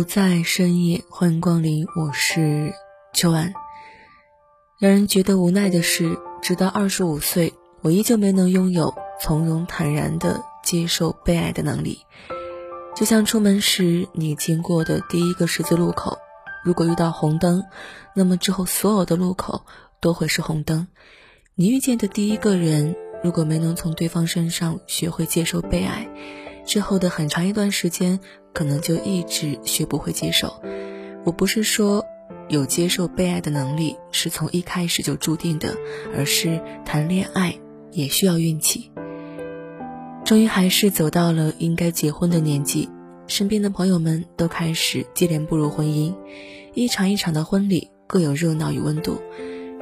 不在深夜，欢迎光临，我是秋安。让人觉得无奈的是，直到二十五岁，我依旧没能拥有从容坦然的接受被爱的能力。就像出门时你经过的第一个十字路口，如果遇到红灯，那么之后所有的路口都会是红灯。你遇见的第一个人，如果没能从对方身上学会接受被爱，之后的很长一段时间。可能就一直学不会接受。我不是说有接受被爱的能力是从一开始就注定的，而是谈恋爱也需要运气。终于还是走到了应该结婚的年纪，身边的朋友们都开始接连步入婚姻，一场一场的婚礼各有热闹与温度。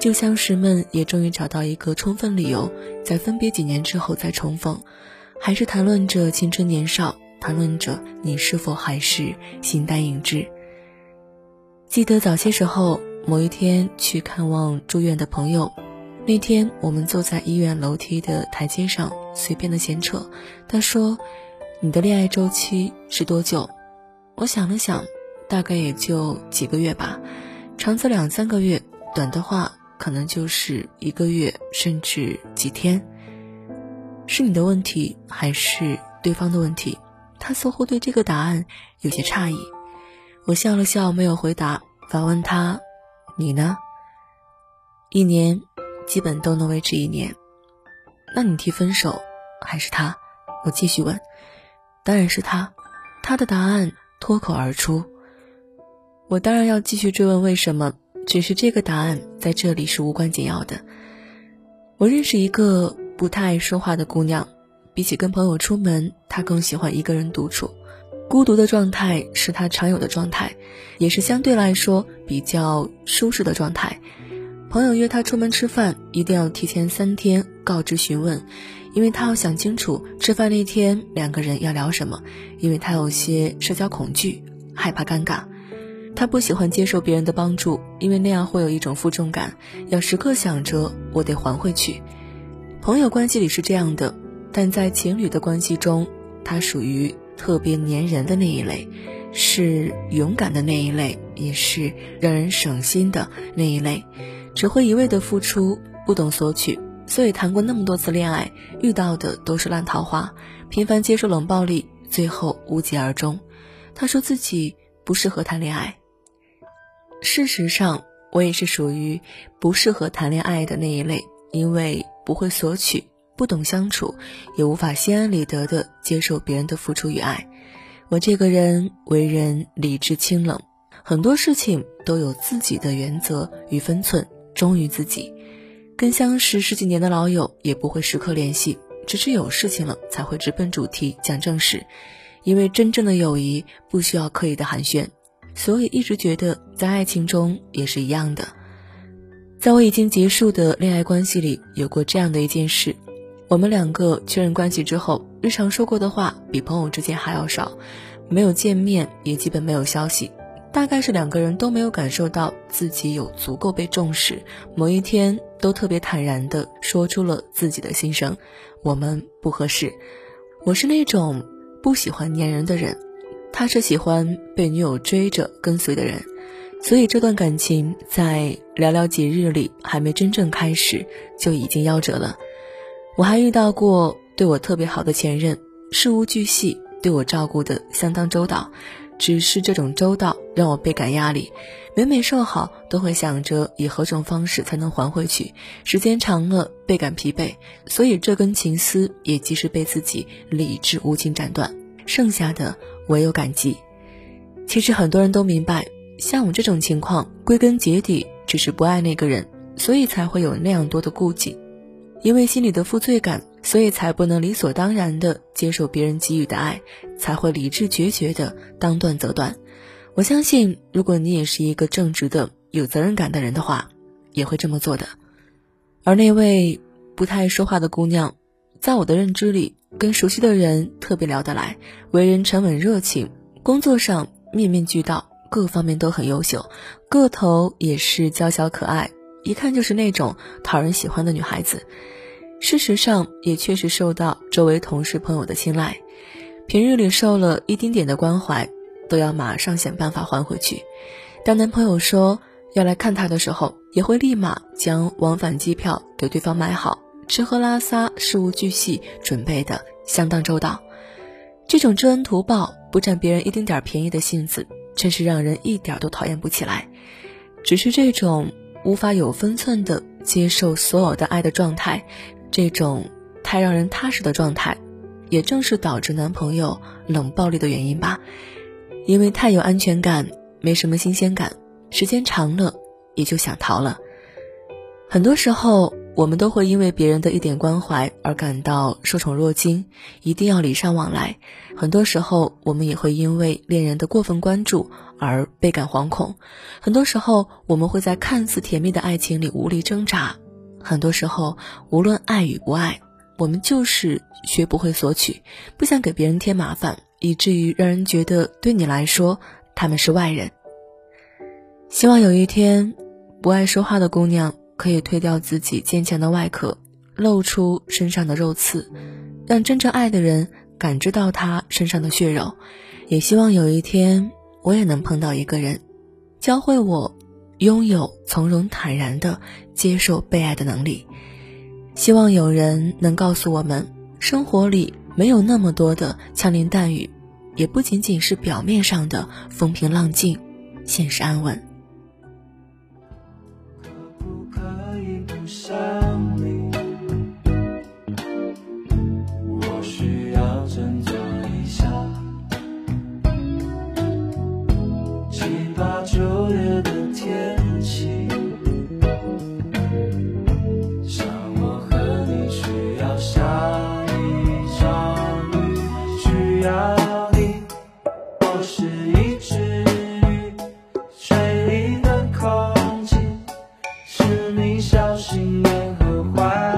旧相识们也终于找到一个充分理由，在分别几年之后再重逢，还是谈论着青春年少。谈论着你是否还是形单影只。记得早些时候，某一天去看望住院的朋友，那天我们坐在医院楼梯的台阶上，随便的闲扯。他说：“你的恋爱周期是多久？”我想了想，大概也就几个月吧，长则两三个月，短的话可能就是一个月，甚至几天。是你的问题，还是对方的问题？他似乎对这个答案有些诧异，我笑了笑，没有回答，反问他：“你呢？一年，基本都能维持一年。那你提分手还是他？”我继续问：“当然是他。”他的答案脱口而出。我当然要继续追问为什么，只是这个答案在这里是无关紧要的。我认识一个不太爱说话的姑娘。比起跟朋友出门，她更喜欢一个人独处，孤独的状态是她常有的状态，也是相对来说比较舒适的状态。朋友约她出门吃饭，一定要提前三天告知询问，因为她要想清楚吃饭那天两个人要聊什么，因为她有些社交恐惧，害怕尴尬。她不喜欢接受别人的帮助，因为那样会有一种负重感，要时刻想着我得还回去。朋友关系里是这样的。但在情侣的关系中，他属于特别粘人的那一类，是勇敢的那一类，也是让人省心的那一类，只会一味的付出，不懂索取，所以谈过那么多次恋爱，遇到的都是烂桃花，频繁接受冷暴力，最后无疾而终。他说自己不适合谈恋爱。事实上，我也是属于不适合谈恋爱的那一类，因为不会索取。不懂相处，也无法心安理得的接受别人的付出与爱。我这个人为人理智清冷，很多事情都有自己的原则与分寸，忠于自己。跟相识十几年的老友也不会时刻联系，只是有事情了才会直奔主题讲正事。因为真正的友谊不需要刻意的寒暄，所以一直觉得在爱情中也是一样的。在我已经结束的恋爱关系里，有过这样的一件事。我们两个确认关系之后，日常说过的话比朋友之间还要少，没有见面，也基本没有消息。大概是两个人都没有感受到自己有足够被重视。某一天，都特别坦然地说出了自己的心声：我们不合适。我是那种不喜欢粘人的人，他是喜欢被女友追着跟随的人，所以这段感情在寥寥几日里还没真正开始，就已经夭折了。我还遇到过对我特别好的前任，事无巨细，对我照顾的相当周到。只是这种周到让我倍感压力，每每受好都会想着以何种方式才能还回去，时间长了倍感疲惫。所以这根情丝也及时被自己理智无情斩断，剩下的唯有感激。其实很多人都明白，像我这种情况，归根结底只是不爱那个人，所以才会有那样多的顾忌，因为心里的负罪感，所以才不能理所当然的接受别人给予的爱，才会理智决绝的当断则断。我相信，如果你也是一个正直的、有责任感的人的话，也会这么做的。而那位不太爱说话的姑娘，在我的认知里，跟熟悉的人特别聊得来，为人沉稳热情，工作上面面俱到。各方面都很优秀，个头也是娇小可爱，一看就是那种讨人喜欢的女孩子。事实上，也确实受到周围同事朋友的青睐。平日里受了一丁点的关怀，都要马上想办法还回去。当男朋友说要来看她的时候，也会立马将往返机票给对方买好，吃喝拉撒事无巨细准备的相当周到。这种知恩图报、不占别人一丁点便宜的性子。真是让人一点都讨厌不起来，只是这种无法有分寸的接受所有的爱的状态，这种太让人踏实的状态，也正是导致男朋友冷暴力的原因吧。因为太有安全感，没什么新鲜感，时间长了也就想逃了。很多时候。我们都会因为别人的一点关怀而感到受宠若惊，一定要礼尚往来。很多时候，我们也会因为恋人的过分关注而倍感惶恐。很多时候，我们会在看似甜蜜的爱情里无力挣扎。很多时候，无论爱与不爱，我们就是学不会索取，不想给别人添麻烦，以至于让人觉得对你来说他们是外人。希望有一天，不爱说话的姑娘。可以推掉自己坚强的外壳，露出身上的肉刺，让真正爱的人感知到他身上的血肉。也希望有一天，我也能碰到一个人，教会我拥有从容坦然的接受被爱的能力。希望有人能告诉我们，生活里没有那么多的枪林弹雨，也不仅仅是表面上的风平浪静，现实安稳。想你。我需要振作一下七八你小心眼和坏